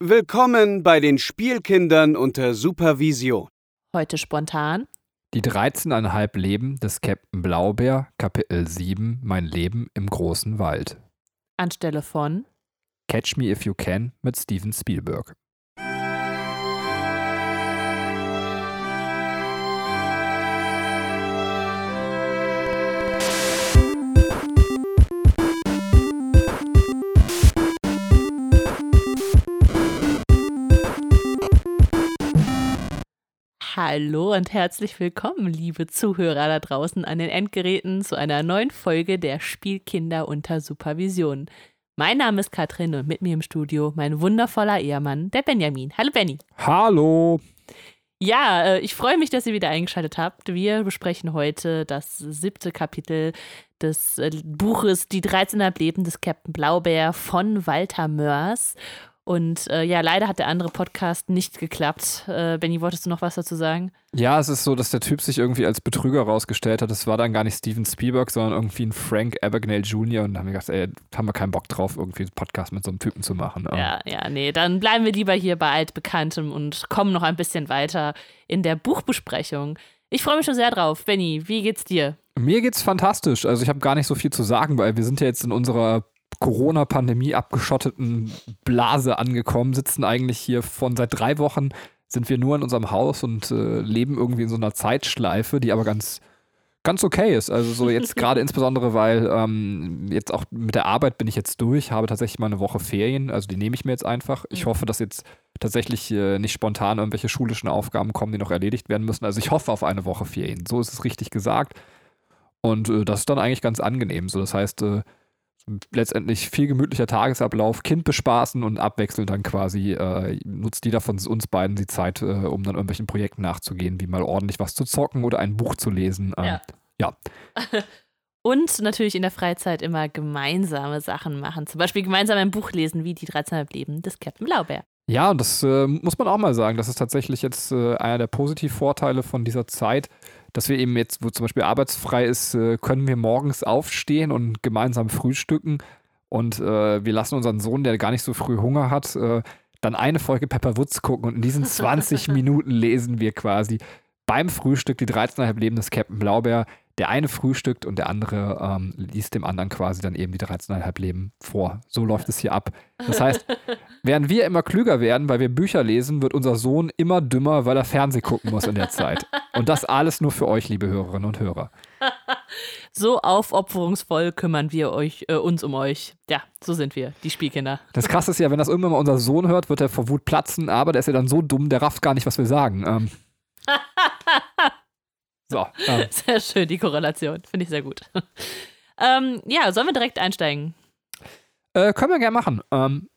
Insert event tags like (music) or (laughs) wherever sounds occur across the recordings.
Willkommen bei den Spielkindern unter Supervision. Heute spontan. Die 13,5 Leben des Captain Blaubeer, Kapitel 7, Mein Leben im großen Wald. Anstelle von Catch Me If You Can mit Steven Spielberg. Hallo und herzlich willkommen, liebe Zuhörer da draußen an den Endgeräten, zu einer neuen Folge der Spielkinder unter Supervision. Mein Name ist Katrin und mit mir im Studio mein wundervoller Ehemann, der Benjamin. Hallo Benny. Hallo. Ja, äh, ich freue mich, dass ihr wieder eingeschaltet habt. Wir besprechen heute das siebte Kapitel des äh, Buches Die 13 Leben des Captain Blaubeer von Walter Mörs. Und äh, ja, leider hat der andere Podcast nicht geklappt. Äh, Benny, wolltest du noch was dazu sagen? Ja, es ist so, dass der Typ sich irgendwie als Betrüger rausgestellt hat. Es war dann gar nicht Steven Spielberg, sondern irgendwie ein Frank Abagnale Jr. Und da haben wir gedacht, ey, haben wir keinen Bock drauf, irgendwie einen Podcast mit so einem Typen zu machen. Ja, ja, nee, dann bleiben wir lieber hier bei Altbekanntem und kommen noch ein bisschen weiter in der Buchbesprechung. Ich freue mich schon sehr drauf. Benny, wie geht's dir? Mir geht's fantastisch. Also ich habe gar nicht so viel zu sagen, weil wir sind ja jetzt in unserer Corona-Pandemie abgeschotteten Blase angekommen, sitzen eigentlich hier von seit drei Wochen sind wir nur in unserem Haus und äh, leben irgendwie in so einer Zeitschleife, die aber ganz, ganz okay ist. Also so jetzt (laughs) gerade insbesondere, weil ähm, jetzt auch mit der Arbeit bin ich jetzt durch, habe tatsächlich mal eine Woche Ferien, also die nehme ich mir jetzt einfach. Ich hoffe, dass jetzt tatsächlich äh, nicht spontan irgendwelche schulischen Aufgaben kommen, die noch erledigt werden müssen. Also ich hoffe auf eine Woche Ferien. So ist es richtig gesagt. Und äh, das ist dann eigentlich ganz angenehm. So, das heißt, äh, letztendlich viel gemütlicher Tagesablauf, Kind bespaßen und abwechselnd dann quasi äh, nutzt jeder von uns beiden die Zeit, äh, um dann irgendwelchen Projekten nachzugehen, wie mal ordentlich was zu zocken oder ein Buch zu lesen. Ähm, ja. ja. (laughs) Und natürlich in der Freizeit immer gemeinsame Sachen machen. Zum Beispiel gemeinsam ein Buch lesen, wie die 13 Leben des Captain Blaubeer. Ja, und das äh, muss man auch mal sagen. Das ist tatsächlich jetzt äh, einer der Positivvorteile von dieser Zeit, dass wir eben jetzt, wo zum Beispiel arbeitsfrei ist, äh, können wir morgens aufstehen und gemeinsam frühstücken. Und äh, wir lassen unseren Sohn, der gar nicht so früh Hunger hat, äh, dann eine Folge Pepper Woods gucken. Und in diesen (laughs) 20 Minuten lesen wir quasi beim Frühstück die 13,5 Leben des Captain Blaubeer. Der eine frühstückt und der andere ähm, liest dem anderen quasi dann eben die 13,5 Leben vor. So läuft es hier ab. Das heißt, (laughs) während wir immer klüger werden, weil wir Bücher lesen, wird unser Sohn immer dümmer, weil er Fernsehen gucken muss in der Zeit. Und das alles nur für euch, liebe Hörerinnen und Hörer. (laughs) So aufopferungsvoll kümmern wir euch, äh, uns um euch. Ja, so sind wir, die Spielkinder. Das krasse ist ja, wenn das irgendwann mal unser Sohn hört, wird er vor Wut platzen, aber der ist ja dann so dumm, der rafft gar nicht, was wir sagen. Ähm. (laughs) So. (laughs) Sehr schön, die Korrelation. Finde ich sehr gut. (laughs) ähm, ja, sollen wir direkt einsteigen? Äh, können wir gerne machen. Ähm.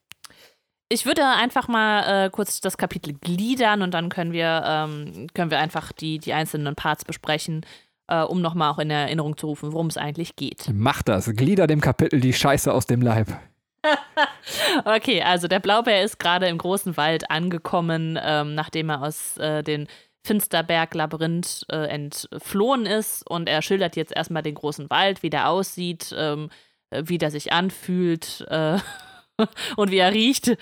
Ich würde einfach mal äh, kurz das Kapitel gliedern und dann können wir, ähm, können wir einfach die, die einzelnen Parts besprechen, äh, um nochmal auch in Erinnerung zu rufen, worum es eigentlich geht. Mach das. Glieder dem Kapitel die Scheiße aus dem Leib. (laughs) okay, also der Blaubeer ist gerade im großen Wald angekommen, ähm, nachdem er aus äh, den Finsterberg-Labyrinth äh, entflohen ist und er schildert jetzt erstmal den großen Wald, wie der aussieht, ähm, äh, wie der sich anfühlt äh, (laughs) und wie er riecht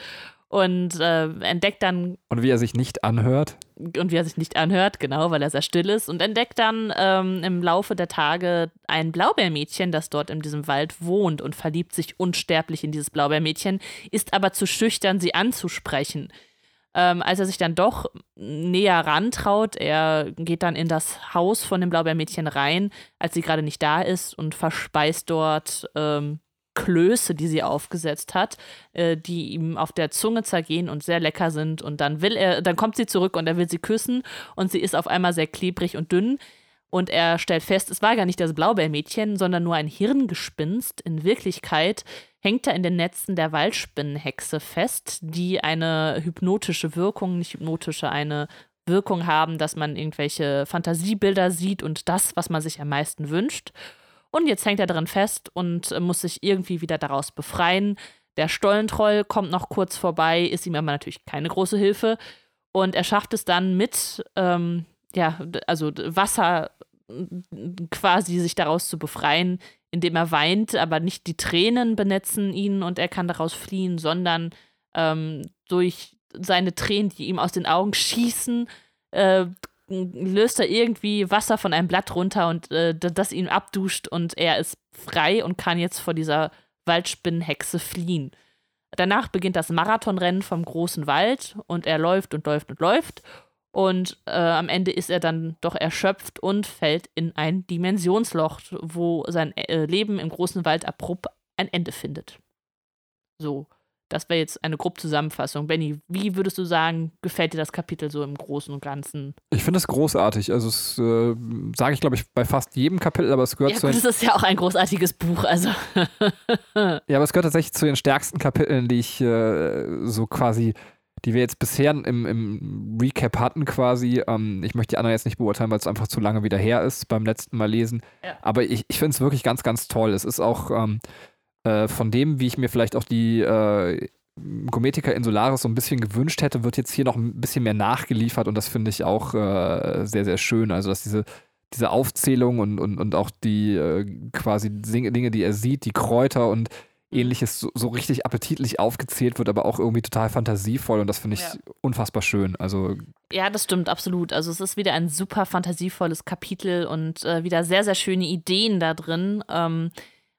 und äh, entdeckt dann. Und wie er sich nicht anhört. Und wie er sich nicht anhört, genau, weil er sehr still ist. Und entdeckt dann ähm, im Laufe der Tage ein Blaubeermädchen, das dort in diesem Wald wohnt und verliebt sich unsterblich in dieses Blaubeermädchen, ist aber zu schüchtern, sie anzusprechen. Ähm, als er sich dann doch näher rantraut, er geht dann in das Haus von dem Blaubeermädchen rein, als sie gerade nicht da ist und verspeist dort ähm, Klöße, die sie aufgesetzt hat, äh, die ihm auf der Zunge zergehen und sehr lecker sind. Und dann will er, dann kommt sie zurück und er will sie küssen und sie ist auf einmal sehr klebrig und dünn. Und er stellt fest, es war gar nicht das Blaubeermädchen, sondern nur ein Hirngespinst. In Wirklichkeit hängt er in den Netzen der Waldspinnenhexe fest, die eine hypnotische Wirkung, nicht hypnotische, eine Wirkung haben, dass man irgendwelche Fantasiebilder sieht und das, was man sich am meisten wünscht. Und jetzt hängt er daran fest und muss sich irgendwie wieder daraus befreien. Der Stollentroll kommt noch kurz vorbei, ist ihm aber natürlich keine große Hilfe. Und er schafft es dann mit, ähm, ja, also Wasser quasi sich daraus zu befreien, indem er weint, aber nicht die Tränen benetzen ihn und er kann daraus fliehen, sondern ähm, durch seine Tränen, die ihm aus den Augen schießen, äh, löst er irgendwie Wasser von einem Blatt runter und äh, das ihn abduscht und er ist frei und kann jetzt vor dieser Waldspinnenhexe fliehen. Danach beginnt das Marathonrennen vom großen Wald und er läuft und läuft und läuft und äh, am Ende ist er dann doch erschöpft und fällt in ein Dimensionsloch, wo sein äh, Leben im großen Wald abrupt ein Ende findet. So. Das wäre jetzt eine grobe Zusammenfassung. Benny, wie würdest du sagen, gefällt dir das Kapitel so im Großen und Ganzen? Ich finde es großartig. Also, es äh, sage ich, glaube ich, bei fast jedem Kapitel, aber es gehört ja, zu. Gut, das ist ja auch ein großartiges Buch. Also. (laughs) ja, aber es gehört tatsächlich zu den stärksten Kapiteln, die ich äh, so quasi, die wir jetzt bisher im, im Recap hatten, quasi. Ähm, ich möchte die anderen jetzt nicht beurteilen, weil es einfach zu lange wieder her ist beim letzten Mal lesen. Ja. Aber ich, ich finde es wirklich ganz, ganz toll. Es ist auch. Ähm, äh, von dem, wie ich mir vielleicht auch die äh, Gometica Insularis so ein bisschen gewünscht hätte, wird jetzt hier noch ein bisschen mehr nachgeliefert und das finde ich auch äh, sehr, sehr schön. Also, dass diese, diese Aufzählung und, und, und auch die äh, quasi Dinge, die er sieht, die Kräuter und. Ähnliches so, so, richtig appetitlich aufgezählt wird, aber auch irgendwie total fantasievoll und das finde ich ja. unfassbar schön. Also ja, das stimmt absolut. Also es ist wieder ein super fantasievolles Kapitel und äh, wieder sehr sehr schöne Ideen da drin. Ähm,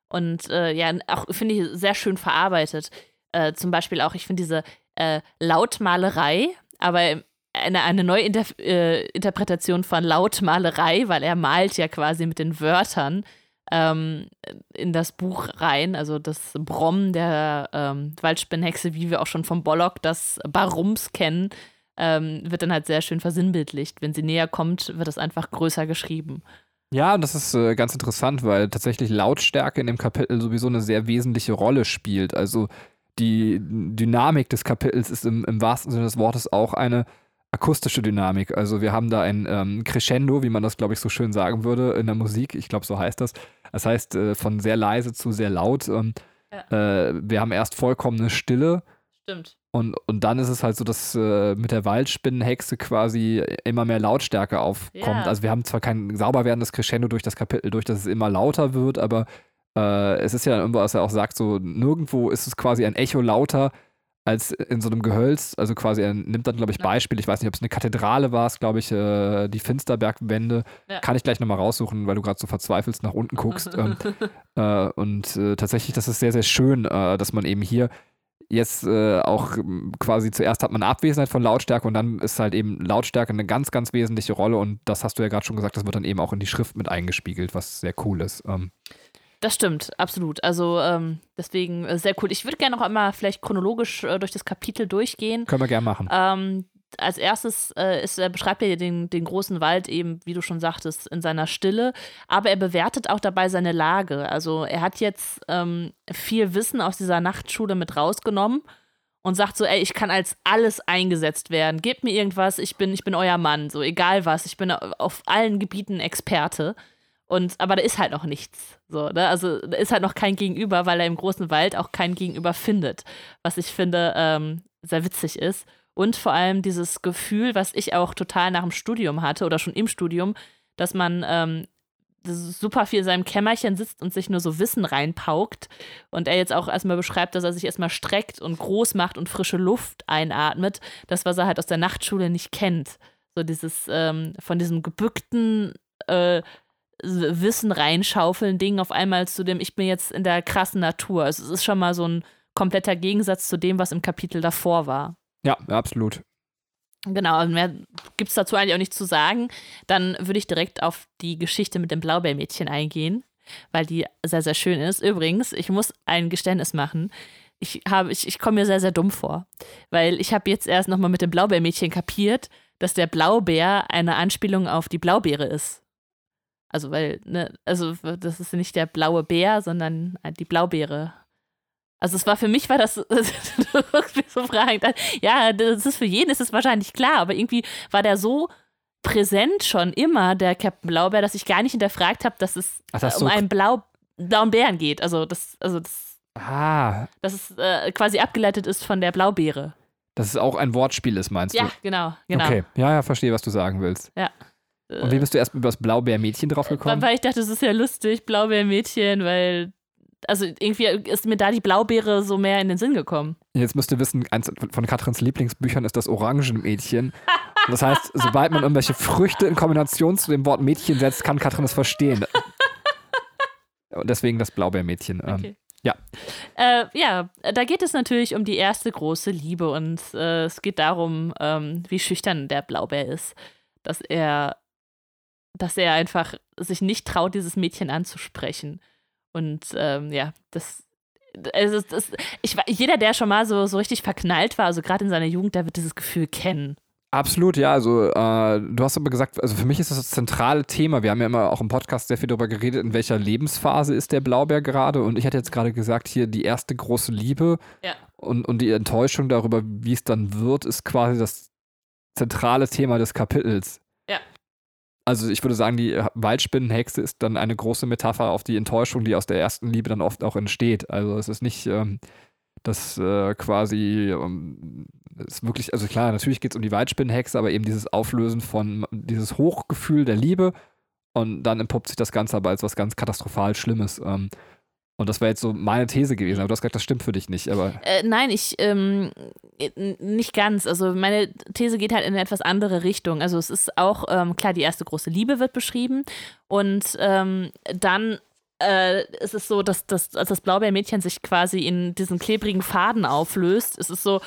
und äh, ja, auch finde ich sehr schön verarbeitet. Äh, zum Beispiel auch, ich finde diese äh, Lautmalerei, aber eine, eine neue Inter äh, Interpretation von Lautmalerei, weil er malt ja quasi mit den Wörtern ähm, in das Buch rein. Also das Brom der ähm, Waldspinnhexe, wie wir auch schon vom Bollock das Barums kennen, ähm, wird dann halt sehr schön versinnbildlicht. Wenn sie näher kommt, wird das einfach größer geschrieben. Ja, und das ist äh, ganz interessant, weil tatsächlich Lautstärke in dem Kapitel sowieso eine sehr wesentliche Rolle spielt. Also die Dynamik des Kapitels ist im, im wahrsten Sinne des Wortes auch eine akustische Dynamik. Also wir haben da ein ähm, Crescendo, wie man das, glaube ich, so schön sagen würde in der Musik. Ich glaube, so heißt das. Das heißt, äh, von sehr leise zu sehr laut. Ähm, ja. äh, wir haben erst vollkommene Stille. Stimmt. Und, und dann ist es halt so, dass äh, mit der Waldspinnenhexe quasi immer mehr Lautstärke aufkommt. Ja. Also wir haben zwar kein sauber werdendes Crescendo durch das Kapitel, durch das es immer lauter wird, aber äh, es ist ja irgendwo, was er auch sagt, so nirgendwo ist es quasi ein Echo lauter als in so einem Gehölz. Also quasi, er nimmt dann, glaube ich, Beispiel. Ich weiß nicht, ob es eine Kathedrale war, glaube ich, äh, die Finsterbergwände. Ja. Kann ich gleich nochmal raussuchen, weil du gerade so verzweifelst nach unten guckst. ähm, (laughs) äh, und äh, tatsächlich, das ist sehr, sehr schön, äh, dass man eben hier jetzt äh, auch ähm, quasi zuerst hat man Abwesenheit von Lautstärke und dann ist halt eben Lautstärke eine ganz, ganz wesentliche Rolle und das hast du ja gerade schon gesagt, das wird dann eben auch in die Schrift mit eingespiegelt, was sehr cool ist. Ähm. Das stimmt, absolut. Also ähm, deswegen äh, sehr cool. Ich würde gerne noch einmal vielleicht chronologisch äh, durch das Kapitel durchgehen. Können wir gerne machen. Ähm, als erstes äh, ist, er beschreibt er den, den großen Wald eben, wie du schon sagtest, in seiner Stille, aber er bewertet auch dabei seine Lage. Also er hat jetzt ähm, viel Wissen aus dieser Nachtschule mit rausgenommen und sagt so, ey, ich kann als alles eingesetzt werden. Gebt mir irgendwas, ich bin, ich bin euer Mann, so egal was, ich bin auf allen Gebieten Experte. Und, aber da ist halt noch nichts. So, ne? Also da ist halt noch kein Gegenüber, weil er im großen Wald auch kein Gegenüber findet. Was ich finde ähm, sehr witzig ist. Und vor allem dieses Gefühl, was ich auch total nach dem Studium hatte oder schon im Studium, dass man ähm, super viel in seinem Kämmerchen sitzt und sich nur so Wissen reinpaukt. Und er jetzt auch erstmal beschreibt, dass er sich erstmal streckt und groß macht und frische Luft einatmet. Das, was er halt aus der Nachtschule nicht kennt. So dieses ähm, von diesem gebückten äh, Wissen reinschaufeln Ding auf einmal zu dem, ich bin jetzt in der krassen Natur. Also es ist schon mal so ein kompletter Gegensatz zu dem, was im Kapitel davor war. Ja, absolut. Genau, mehr gibt es dazu eigentlich auch nichts zu sagen. Dann würde ich direkt auf die Geschichte mit dem Blaubeermädchen eingehen, weil die sehr, sehr schön ist. Übrigens, ich muss ein Geständnis machen. Ich, ich, ich komme mir sehr, sehr dumm vor, weil ich habe jetzt erst nochmal mit dem Blaubeermädchen kapiert, dass der Blaubeer eine Anspielung auf die Blaubeere ist. Also, weil, ne, also das ist nicht der blaue Bär, sondern die Blaubeere. Also es war für mich war das (laughs) so fragend. Ja, das ist für jeden ist es wahrscheinlich klar, aber irgendwie war der so präsent schon immer der Captain Blaubeer, dass ich gar nicht hinterfragt habe, dass es Ach, das um so einen Blau, blauen Bären geht. Also das, also das, ah. dass es äh, quasi abgeleitet ist von der Blaubeere. Dass es auch ein Wortspiel ist, meinst ja, du? Ja, genau, genau. Okay, ja, ja, verstehe, was du sagen willst. Ja. Und wie bist du erst über das Blaubeermädchen drauf gekommen? Weil ich dachte, das ist ja lustig, Blaubeermädchen, weil also irgendwie ist mir da die Blaubeere so mehr in den Sinn gekommen. Jetzt müsst ihr wissen, eins von Katrins Lieblingsbüchern ist das Orangenmädchen. Das heißt, sobald man irgendwelche Früchte in Kombination zu dem Wort Mädchen setzt, kann Katrin es verstehen. Und deswegen das Blaubeermädchen. Ähm, Okay. ja. Äh, ja, da geht es natürlich um die erste große Liebe und äh, es geht darum, ähm, wie schüchtern der Blaubeer ist, dass er, dass er einfach sich nicht traut, dieses Mädchen anzusprechen. Und ähm, ja, das, also das ich, jeder, der schon mal so, so richtig verknallt war, also gerade in seiner Jugend, der wird dieses Gefühl kennen. Absolut, ja. Also, äh, du hast aber gesagt, also für mich ist das das zentrale Thema. Wir haben ja immer auch im Podcast sehr viel darüber geredet, in welcher Lebensphase ist der Blaubeer gerade. Und ich hatte jetzt gerade gesagt, hier die erste große Liebe Ja. und, und die Enttäuschung darüber, wie es dann wird, ist quasi das zentrale Thema des Kapitels. Also ich würde sagen, die Waldspinnenhexe ist dann eine große Metapher auf die Enttäuschung, die aus der ersten Liebe dann oft auch entsteht. Also es ist nicht ähm, das äh, quasi ähm, ist wirklich, also klar, natürlich geht es um die Waldspinnenhexe, aber eben dieses Auflösen von dieses Hochgefühl der Liebe und dann entpuppt sich das Ganze aber als was ganz katastrophal Schlimmes. Ähm, und das wäre jetzt so meine These gewesen, aber du hast gesagt, das stimmt für dich nicht. Aber Äh, nein, ich ähm, äh, nicht ganz. Also meine These geht halt in eine etwas andere Richtung. Also es ist auch ähm, klar, die erste große Liebe wird beschrieben und ähm, dann äh, ist es so, dass, dass als das Blaubeermädchen sich quasi in diesen klebrigen Faden auflöst, ist es so,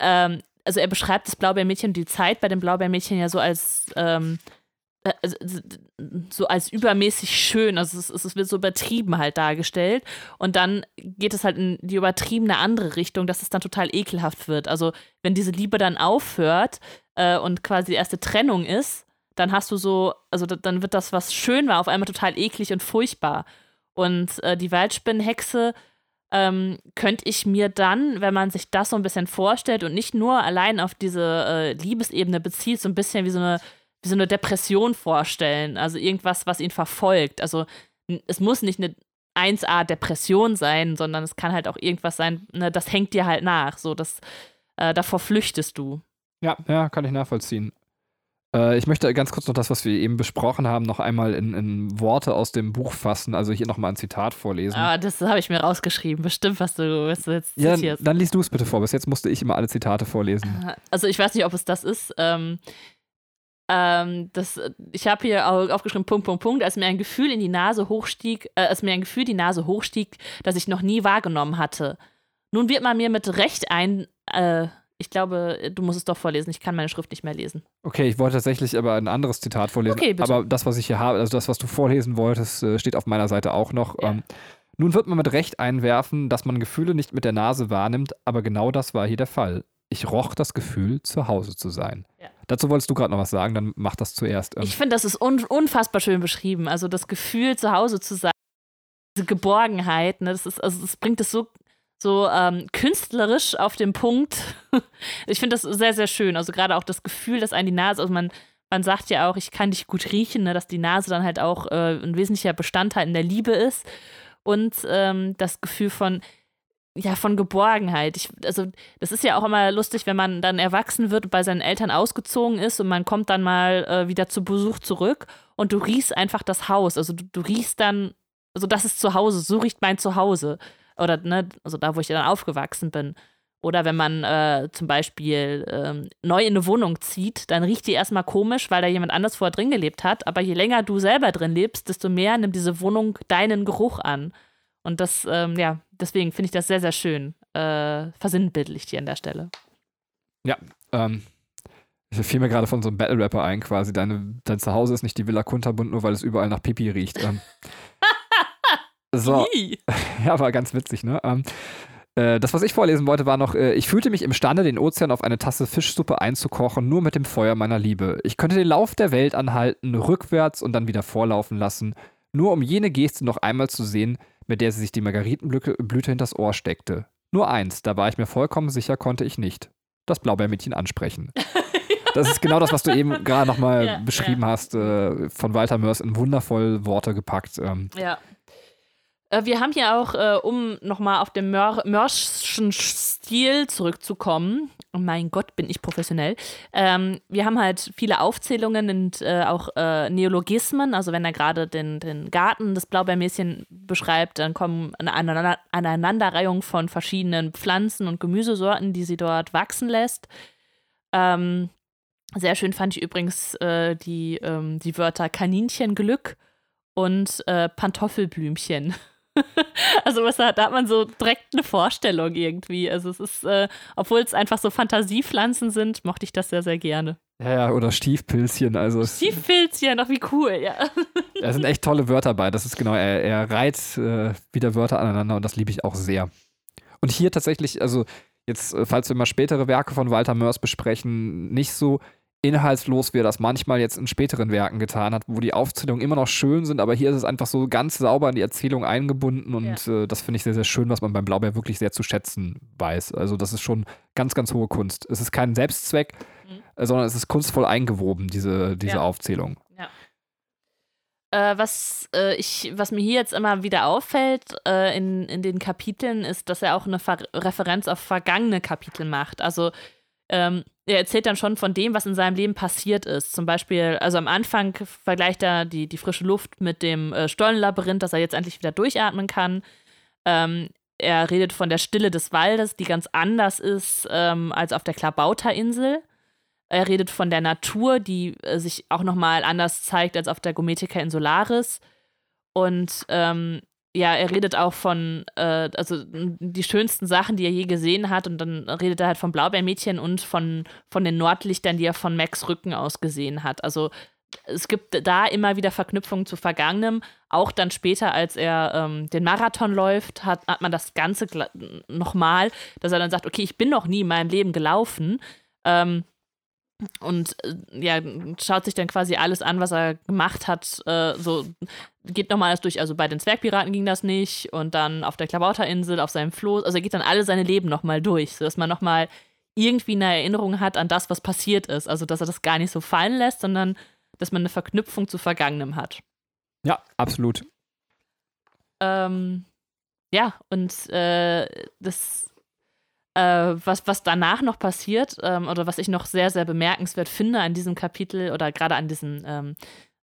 ähm, also er beschreibt das Blaubeermädchen, die Zeit bei dem Blaubeermädchen ja so als ähm, äh, also, so als übermäßig schön, also es, es wird so übertrieben halt dargestellt und dann geht es halt in die übertriebene andere Richtung, dass es dann total ekelhaft wird. Also wenn diese Liebe dann aufhört äh, und quasi die erste Trennung ist, dann hast du so, also da- dann wird das, was schön war, auf einmal total eklig und furchtbar. Und äh, die Waldspinnenhexe ähm, könnte ich mir dann, wenn man sich das so ein bisschen vorstellt und nicht nur allein auf diese äh, Liebesebene bezieht, so ein bisschen wie so eine wie so eine Depression vorstellen. Also irgendwas, was ihn verfolgt. Also es muss nicht eine 1A-Depression sein, sondern es kann halt auch irgendwas sein, ne, das hängt dir halt nach. So, das, äh, davor flüchtest du. ja, ja, kann ich nachvollziehen. Äh, ich möchte ganz kurz noch das, was wir eben besprochen haben, noch einmal in, in Worte aus dem Buch fassen. Also hier nochmal ein Zitat vorlesen. Aber das habe ich mir rausgeschrieben. Bestimmt, was du, was du jetzt ja, zitierst. dann liest du es bitte vor. Bis jetzt musste ich immer alle Zitate vorlesen. Also ich weiß nicht, ob es das ist. Ähm, ähm, das, ich habe hier au- aufgeschrieben, Punkt, Punkt, Punkt, als mir ein Gefühl in die Nase hochstieg, äh, als mir ein Gefühl die Nase hochstieg, das ich noch nie wahrgenommen hatte. Nun wird man mir mit Recht ein, äh, ich glaube, du musst es doch vorlesen, ich kann meine Schrift nicht mehr lesen. Okay, ich wollte tatsächlich aber ein anderes Zitat vorlesen. Okay, bitte. Aber das, was ich hier habe, also das, was du vorlesen wolltest, äh, steht auf meiner Seite auch noch. Ja. Ähm, nun wird man mit Recht einwerfen, dass man Gefühle nicht mit der Nase wahrnimmt, aber genau das war hier der Fall. Ich roch das Gefühl, zu Hause zu sein. Dazu wolltest du gerade noch was sagen, dann mach das zuerst. Ähm, Ich finde, das ist un unfassbar schön beschrieben. Also das Gefühl, zu Hause zu sein, diese Geborgenheit, ne, das ist, also das bringt es so, so ähm, künstlerisch auf den Punkt. (laughs) ich finde das sehr, sehr schön. Also gerade auch das Gefühl, dass einen die Nase, also man, man sagt ja auch, ich kann dich gut riechen, ne, dass die Nase dann halt auch äh, ein wesentlicher Bestandteil in der Liebe ist. Und ähm, das Gefühl von, ja, von Geborgenheit. Ich, also, das ist ja auch immer lustig, wenn man dann erwachsen wird und bei seinen Eltern ausgezogen ist und man kommt dann mal äh, wieder zu Besuch zurück und du riechst einfach das Haus. Also, du, du riechst dann, also, das ist zu Hause, so riecht mein Zuhause. Oder, ne, also da, wo ich dann aufgewachsen bin. Oder wenn man äh, zum Beispiel ähm, neu in eine Wohnung zieht, dann riecht die erstmal komisch, weil da jemand anders vorher drin gelebt hat. Aber je länger du selber drin lebst, desto mehr nimmt diese Wohnung deinen Geruch an. Und das, ähm, ja, deswegen finde ich das sehr, sehr schön. Äh, versinnbildlicht hier an der Stelle. ähm, ich fiel mir gerade von so einem Battle-Rapper ein, quasi. Deine, dein Zuhause ist nicht die Villa Kunterbund, nur weil es überall nach Pipi riecht. Ähm, (laughs) so. (laughs) Ja, war ganz witzig, ne? Ähm, äh, das, was ich vorlesen wollte, war noch, äh, ich fühlte mich imstande, den Ozean auf eine Tasse Fischsuppe einzukochen, nur mit dem Feuer meiner Liebe. Ich könnte den Lauf der Welt anhalten, rückwärts und dann wieder vorlaufen lassen, nur um jene Geste noch einmal zu sehen, mit der sie sich die Margaritenblüte Blüte hinters Ohr steckte. Nur eins, da war ich mir vollkommen sicher, konnte ich nicht. Das Blaubeermädchen ansprechen. (laughs) Das ist genau das, was du eben gerade nochmal (laughs) Ja, beschrieben hast, äh, von Walter Mörs in wundervoll Worte gepackt. Ähm, Ja. Äh, wir haben hier auch, äh, um nochmal auf dem Mör Mörschen Stil zurückzukommen, mein Gott, bin ich professionell. Ähm, wir haben halt viele Aufzählungen und äh, auch äh, Neologismen. Also wenn er gerade den, den Garten des Blaubeermäßchen beschreibt, dann kommen eine Aneinanderreihung von verschiedenen Pflanzen und Gemüsesorten, die sie dort wachsen lässt. Ähm, sehr schön fand ich übrigens äh, die, ähm, die Wörter Kaninchenglück und äh, Pantoffelblümchen. (laughs) (laughs) also was da, da, hat man so direkt eine Vorstellung irgendwie. Also es ist, äh, obwohl es einfach so Fantasiepflanzen sind, mochte ich das sehr, sehr gerne. Ja, ja, oder Stiefpilzchen. Also Stiefpilzchen, doch wie cool, ja. (laughs) Da sind echt tolle Wörter bei. Das ist genau, er, er reiht äh, wieder Wörter aneinander und das liebe ich auch sehr. Und hier tatsächlich, also jetzt, äh, falls wir mal spätere Werke von Walter Mörs besprechen, nicht so inhaltslos, wie er das manchmal jetzt in späteren Werken getan hat, wo die Aufzählungen immer noch schön sind, aber hier ist es einfach so ganz sauber in die Erzählung eingebunden und ja. äh, das finde ich sehr, sehr schön, was man beim Blaubeer wirklich sehr zu schätzen weiß. Also das ist schon ganz, ganz hohe Kunst. Es ist kein Selbstzweck, mhm. äh, sondern es ist kunstvoll eingewoben, diese, diese ja. Aufzählung. Ja. Äh, was, äh, ich, was mir hier jetzt immer wieder auffällt äh, in, in den Kapiteln, ist, dass er auch eine Ver Referenz auf vergangene Kapitel macht. Also ähm, er erzählt dann schon von dem, was in seinem Leben passiert ist. Zum Beispiel, also am Anfang vergleicht er die, die frische Luft mit dem äh, Stollenlabyrinth, dass er jetzt endlich wieder durchatmen kann. Ähm, er redet von der Stille des Waldes, die ganz anders ist ähm, als auf der Klabauterinsel. Er redet von der Natur, die äh, sich auch nochmal anders zeigt als auf der Gometica Insularis. Und ähm, ja, er redet auch von, äh, also die schönsten Sachen, die er je gesehen hat. Und dann redet er halt vom Blaubeermädchen und von, von den Nordlichtern, die er von Max Rücken aus gesehen hat. Also es gibt da immer wieder Verknüpfungen zu Vergangenem. Auch dann später, als er ähm, den Marathon läuft, hat, hat man das Ganze nochmal, dass er dann sagt, okay, ich bin noch nie in meinem Leben gelaufen. Ähm, und äh, ja, schaut sich dann quasi alles an, was er gemacht hat. Äh, so geht nochmal alles durch. Also bei den Zwergpiraten ging das nicht und dann auf der Klabauterinsel, auf seinem Floß. Also er geht dann alle seine Leben nochmal durch, sodass man nochmal irgendwie eine Erinnerung hat an das, was passiert ist. Also dass er das gar nicht so fallen lässt, sondern dass man eine Verknüpfung zu Vergangenem hat. Ja, absolut. Ähm, ja, und äh, das äh, was, was danach noch passiert ähm, oder was ich noch sehr, sehr bemerkenswert finde an diesem Kapitel oder gerade an diesem, ähm,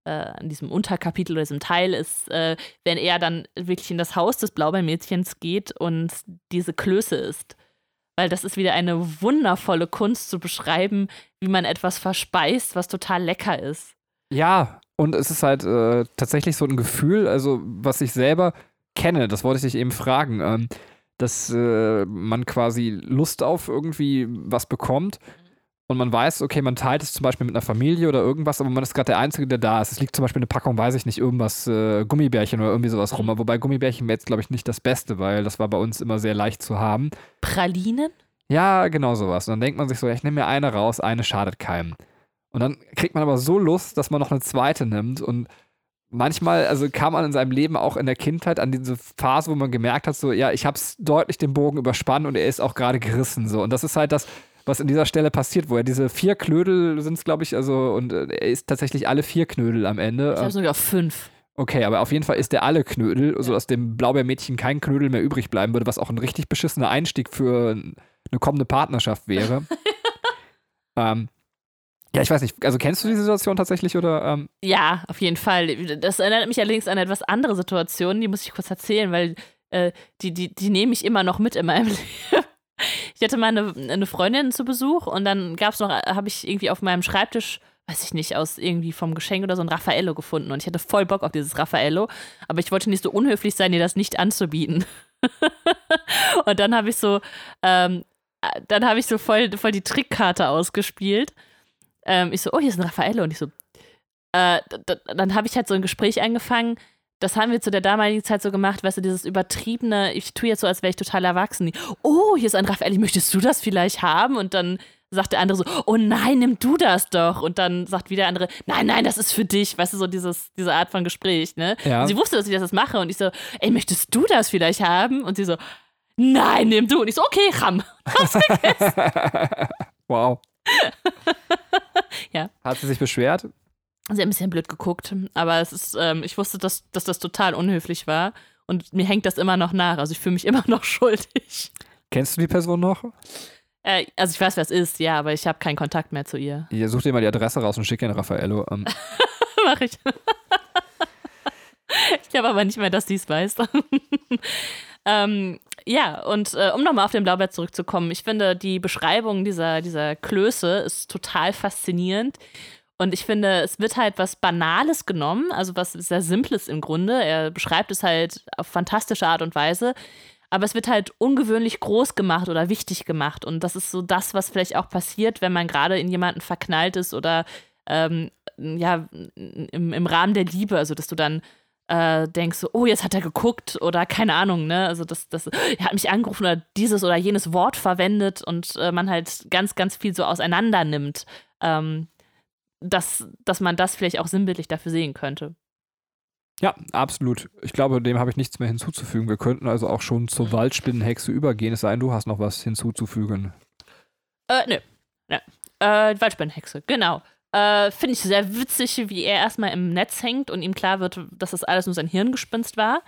äh, an diesem Unterkapitel oder diesem Teil ist, äh, wenn er dann wirklich in das Haus des Blaubeermädchens geht und diese Klöße isst. Weil das ist wieder eine wundervolle Kunst zu beschreiben, wie man etwas verspeist, was total lecker ist. Ja, und es ist halt äh, tatsächlich so ein Gefühl, also was ich selber kenne, das wollte ich dich eben fragen. Ähm, dass äh, man quasi Lust auf irgendwie was bekommt und man weiß, okay, man teilt es zum Beispiel mit einer Familie oder irgendwas, aber man ist gerade der Einzige, der da ist. Es liegt zum Beispiel eine Packung, weiß ich nicht, irgendwas, äh, Gummibärchen oder irgendwie sowas rum. Wobei Gummibärchen wäre jetzt, glaube ich, nicht das Beste, weil das war bei uns immer sehr leicht zu haben. Pralinen? Ja, genau sowas. Und dann denkt man sich so, ich nehme mir eine raus, eine schadet keinem. Und dann kriegt man aber so Lust, dass man noch eine zweite nimmt und manchmal, also kam man in seinem Leben auch in der Kindheit an diese Phase, wo man gemerkt hat, so, ja, ich habe es deutlich den Bogen überspannt und er ist auch gerade gerissen, so. Und das ist halt das, was in dieser Stelle passiert, wo er diese vier Knödel sind es, glaube ich, also, und äh, er ist tatsächlich alle vier Knödel am Ende. Ich habe sogar fünf. Okay, aber auf jeden Fall ist der alle Knödel, sodass dem Blaubeermädchen kein Knödel mehr übrig bleiben würde, was auch ein richtig beschissener Einstieg für eine kommende Partnerschaft wäre. (laughs) ähm, ja, ich weiß nicht. Also kennst du die Situation tatsächlich oder? Ähm? Ja, auf jeden Fall. Das erinnert mich allerdings an eine etwas andere Situation, die muss ich kurz erzählen, weil äh, die, die, die nehme ich immer noch mit in meinem (laughs) Leben. Ich hatte mal eine, eine Freundin zu Besuch und dann gab es noch, habe ich irgendwie auf meinem Schreibtisch, weiß ich nicht, aus irgendwie vom Geschenk oder so ein Raffaello gefunden und ich hatte voll Bock auf dieses Raffaello, aber ich wollte nicht so unhöflich sein, dir das nicht anzubieten. (laughs) und dann habe ich so, ähm, dann habe ich so voll, voll die Trickkarte ausgespielt ähm, ich so, oh, hier ist ein Raffaello. Und ich so, äh, dann habe ich halt so ein Gespräch angefangen. Das haben wir zu der damaligen Zeit so gemacht, weißt du, dieses übertriebene, ich tue jetzt so, als wäre ich total erwachsen. Oh, hier ist ein Raffaello, möchtest du das vielleicht haben? Und dann sagt der andere so, oh nein, nimm du das doch. Und dann sagt wieder der andere, nein, nein, das ist für dich. Weißt du, so dieses, diese Art von Gespräch, ne? Ja. Und sie wusste, dass ich das mache. Und ich so, ey, möchtest du das vielleicht haben? Und sie so, nein, nimm du. Und ich so, okay, Ram. (laughs) (laughs) wow. (laughs) ja. Hat sie sich beschwert? Sie hat ein bisschen blöd geguckt, aber es ist, ähm, ich wusste, dass, dass das total unhöflich war und mir hängt das immer noch nach. Also ich fühle mich (laughs) immer noch schuldig. Kennst du die Person noch? Äh, also ich weiß, wer es ist, ja, aber ich habe keinen Kontakt mehr zu ihr. Ja, such dir mal die Adresse raus und schick ihn Raffaello. Ähm, (laughs) Mach ich. ich glaube aber nicht mehr, dass sie es weiß. ähm, ja, und äh, um nochmal auf den Blaubeer zurückzukommen, ich finde, die Beschreibung dieser, dieser Klöße ist total faszinierend. Und ich finde, es wird halt was Banales genommen, also was sehr Simples im Grunde. Er beschreibt es halt auf fantastische Art und Weise. Aber es wird halt ungewöhnlich groß gemacht oder wichtig gemacht. Und das ist so das, was vielleicht auch passiert, wenn man gerade in jemanden verknallt ist oder ähm, ja, im, im Rahmen der Liebe. Also, dass du dann äh, denkst so, oh, jetzt hat er geguckt oder keine Ahnung, ne? Also das, das, er hat mich angerufen oder dieses oder jenes Wort verwendet und äh, man halt ganz, ganz viel so auseinander nimmt, ähm, dass, dass man das vielleicht auch sinnbildlich dafür sehen könnte. ja, absolut. Ich glaube, dem habe ich nichts mehr hinzuzufügen. Wir könnten also auch schon zur Waldspinnenhexe übergehen, es sei denn, du hast noch was hinzuzufügen. Äh, nö. nö. Äh, Waldspinnenhexe, genau. Äh, Finde ich sehr witzig, wie er erstmal im Netz hängt und ihm klar wird, dass das alles nur sein Hirngespinst war.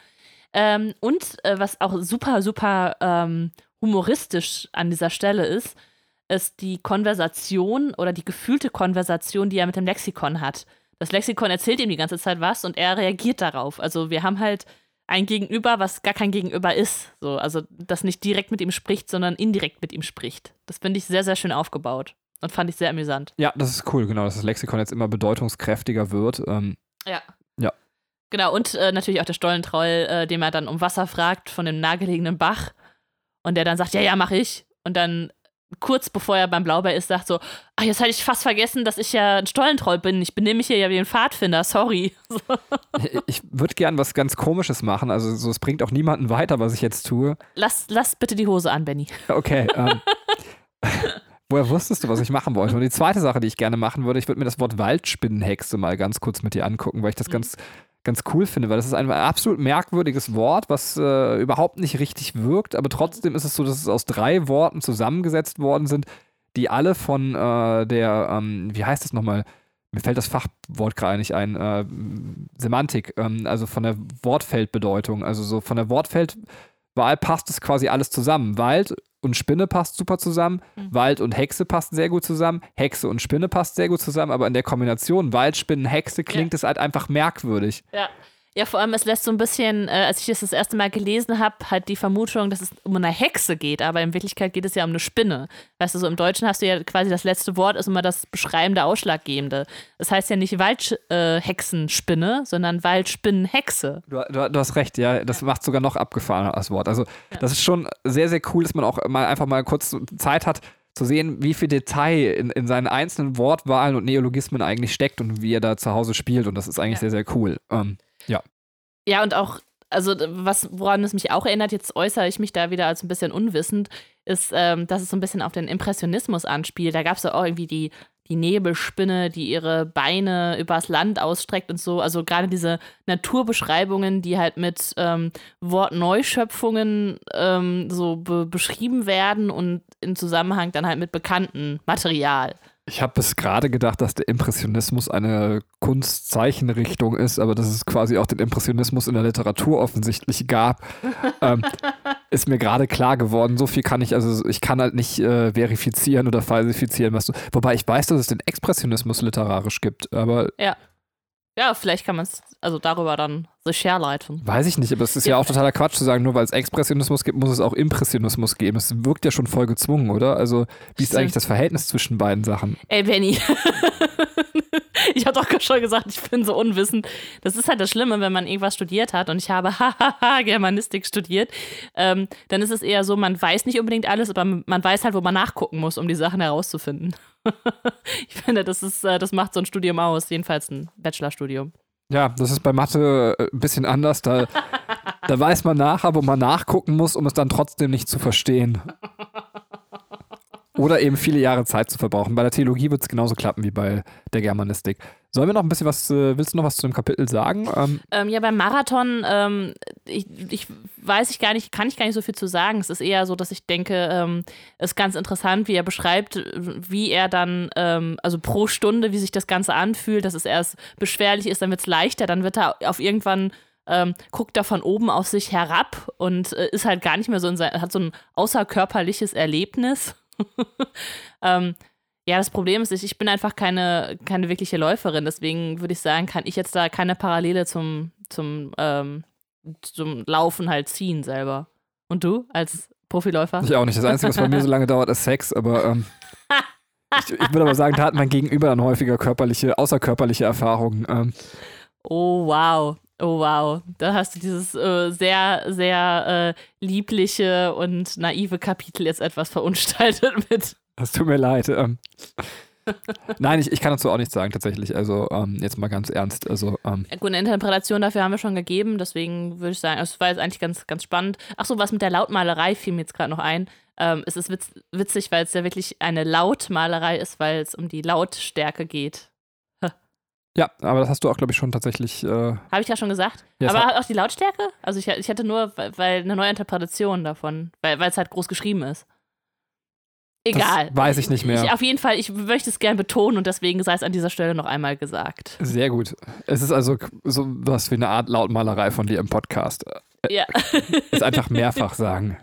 Ähm, und äh, was auch super, super ähm, humoristisch an dieser Stelle ist, ist die Konversation oder die gefühlte Konversation, die er mit dem Lexikon hat. Das Lexikon erzählt ihm die ganze Zeit was und er reagiert darauf. Also wir haben halt ein Gegenüber, was gar kein Gegenüber ist. So, also das nicht direkt mit ihm spricht, sondern indirekt mit ihm spricht. Das finde ich sehr, sehr schön aufgebaut und fand ich sehr amüsant. Ja, das ist cool, genau, dass das Lexikon jetzt immer bedeutungskräftiger wird. Ähm, Ja. Ja. Genau, und äh, natürlich auch der Stollentroll, äh, dem er dann um Wasser fragt von dem nahegelegenen Bach. Und der dann sagt, ja, ja, mach ich. Und dann kurz bevor er beim Blaubeer ist, sagt so, ach, jetzt hatte ich fast vergessen, dass ich ja ein Stollentroll bin. Ich benehme mich hier ja wie ein Pfadfinder, sorry. (laughs) So. ich würde gern was ganz Komisches machen, also so, es bringt auch niemanden weiter, was ich jetzt tue. Lass, lass bitte die Hose an, Benny. Okay. Ähm, (laughs) woher wusstest du, was ich machen wollte? Und die zweite Sache, die ich gerne machen würde, ich würde mir das Wort Waldspinnenhexe mal ganz kurz mit dir angucken, weil ich das Mhm. ganz, ganz cool finde, weil das ist ein absolut merkwürdiges Wort, was äh, überhaupt nicht richtig wirkt, aber trotzdem ist es so, dass es aus drei Worten zusammengesetzt worden sind, die alle von äh, der, ähm, wie heißt das nochmal? Mir fällt das Fachwort gerade nicht ein, äh, Semantik, ähm, also von der Wortfeldbedeutung, also so von der Wortfeldwahl passt es quasi alles zusammen. Wald und Spinne passt super zusammen, Mhm. Wald und Hexe passt sehr gut zusammen, Hexe und Spinne passt sehr gut zusammen, aber in der Kombination Wald, Spinnen, Hexe klingt es halt einfach merkwürdig. Ja. Ja, vor allem, es lässt so ein bisschen, äh, als ich das das erste Mal gelesen habe, halt die Vermutung, dass es um eine Hexe geht, aber in Wirklichkeit geht es ja um eine Spinne. Weißt du, so im Deutschen hast du ja quasi das letzte Wort ist immer das beschreibende, ausschlaggebende. Das heißt ja nicht Waldhexenspinne, sondern Waldspinnenhexe. Du, du, du hast recht, ja, das macht sogar noch abgefahrener als Wort. Also, das ist schon sehr, sehr cool, dass man auch mal einfach mal kurz Zeit hat, zu sehen, wie viel Detail in, in seinen einzelnen Wortwahlen und Neologismen eigentlich steckt und wie er da zu Hause spielt. Und das ist eigentlich Ja. sehr, sehr cool. Ähm, Ja, und auch, also was, woran es mich auch erinnert, jetzt äußere ich mich da wieder als ein bisschen unwissend, ist, ähm, dass es so ein bisschen auf den Impressionismus anspielt. Da gab es ja auch irgendwie die, die Nebelspinne, die ihre Beine übers Land ausstreckt und so. Also gerade diese Naturbeschreibungen, die halt mit ähm, Wortneuschöpfungen ähm, so be beschrieben werden und im Zusammenhang dann halt mit bekannten Material. Ich habe bis gerade gedacht, dass der Impressionismus eine Kunstzeichenrichtung ist, aber dass es quasi auch den Impressionismus in der Literatur offensichtlich gab, (laughs) ähm, ist mir gerade klar geworden. So viel kann ich, also ich kann halt nicht äh, verifizieren oder falsifizieren, was du. Wobei ich weiß, dass es den Expressionismus literarisch gibt, aber Ja, vielleicht kann man es also darüber dann sich herleiten. weiß ich nicht. Aber es ist ja auch totaler Quatsch zu sagen, nur weil es Expressionismus gibt, muss es auch Impressionismus geben. Es wirkt ja schon voll gezwungen, oder? Also, wie ist Stimmt. eigentlich das Verhältnis zwischen beiden Sachen? Ey, Benny. (laughs) (laughs) ich habe doch schon gesagt, ich bin so unwissend. Das ist halt das Schlimme, wenn man irgendwas studiert hat und ich habe (laughs) hahaha Germanistik studiert, ähm, dann ist es eher so, man weiß nicht unbedingt alles, aber man weiß halt, wo man nachgucken muss, um die Sachen herauszufinden. (laughs) ich finde, das ist, äh, das macht so ein Studium aus, jedenfalls ein Bachelorstudium. Ja, das ist bei Mathe äh, ein bisschen anders. Da, da weiß man nachher, wo man nachgucken muss, um es dann trotzdem nicht zu verstehen. Oder eben viele Jahre Zeit zu verbrauchen. Bei der Theologie wird es genauso klappen wie bei der Germanistik. Sollen wir noch ein bisschen was, äh, willst du noch was zu dem Kapitel sagen? Ähm, Ähm, ja, beim Marathon, ähm, ich, ich weiß ich gar nicht, kann ich gar nicht so viel zu sagen. Es ist eher so, dass ich denke, ähm, es ist ganz interessant, wie er beschreibt, wie er dann, ähm, also pro Stunde, wie sich das Ganze anfühlt, dass es erst beschwerlich ist, dann wird es leichter, dann wird er auf irgendwann ähm, guckt da von oben auf sich herab und äh, ist halt gar nicht mehr so in sein, hat so ein außerkörperliches Erlebnis. (laughs) ähm, ja, das Problem ist, ich bin einfach keine, keine wirkliche Läuferin, deswegen würde ich sagen, kann ich jetzt da keine Parallele zum, zum, ähm, zum Laufen halt ziehen selber. Und du als Profiläufer? Ich auch nicht. Das Einzige, was bei mir so lange dauert, ist Sex, aber ähm, (laughs) ich, ich würde aber sagen, da hat mein Gegenüber dann häufiger körperliche, außerkörperliche Erfahrungen. Ähm. Oh, wow. Oh wow, da hast du dieses äh, sehr, sehr äh, liebliche und naive Kapitel jetzt etwas verunstaltet (laughs) mit. Das tut mir leid. Ähm. (laughs) Nein, ich, ich kann dazu auch nichts sagen, tatsächlich. Also ähm, jetzt mal ganz ernst. Also, ähm. Gut, eine Interpretation dafür haben wir schon gegeben, deswegen würde ich sagen, es war jetzt eigentlich ganz, ganz spannend. Ach so, was mit der Lautmalerei fiel mir jetzt gerade noch ein. Ähm, es ist witz, witzig, weil es ja wirklich eine Lautmalerei ist, weil es um die Lautstärke geht. Ja, aber das hast du auch, glaube ich, schon tatsächlich. Äh Habe ich ja schon gesagt. Ja, aber auch die Lautstärke? Also ich, ich hatte nur, weil eine neue Interpretation davon, weil es halt groß geschrieben ist. Egal. Das weiß ich nicht mehr. Ich, auf jeden Fall, ich möchte es gern betonen und deswegen sei es an dieser Stelle noch einmal gesagt. Sehr gut. Es ist also so was wie eine Art Lautmalerei von dir im Podcast. Ja. (laughs) Es einfach mehrfach sagen.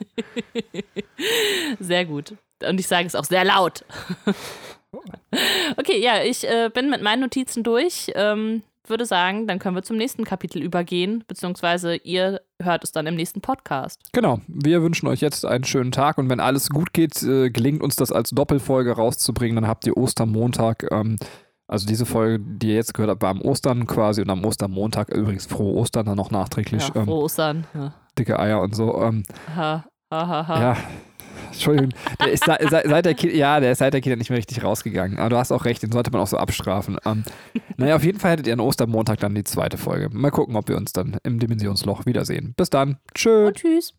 (laughs) Sehr gut. Und ich sage es auch sehr laut. (laughs) (laughs) Okay, ja, ich äh, bin mit meinen Notizen durch. Ähm, würde sagen, dann können wir zum nächsten Kapitel übergehen, beziehungsweise ihr hört es dann im nächsten Podcast. Genau. Wir wünschen euch jetzt einen schönen Tag und wenn alles gut geht, äh, gelingt uns das als Doppelfolge rauszubringen. Dann habt ihr Ostermontag. Ähm, also diese Folge, die ihr jetzt gehört habt, war am Ostern quasi und am Ostermontag übrigens frohe Ostern dann noch nachträglich. Ja, frohe ähm, Ostern. Ja. Dicke Eier und so. Ähm, ha, ha, ha, ha. Ja, Entschuldigung, der ist seit, der ja, der ist seit der Kita nicht mehr richtig rausgegangen. Aber du hast auch recht, den sollte man auch so abstrafen. Ähm, naja, auf jeden Fall hättet ihr an Ostermontag dann die zweite Folge. Mal gucken, ob wir uns dann im Dimensionsloch wiedersehen. Bis dann. Tschö. Und tschüss.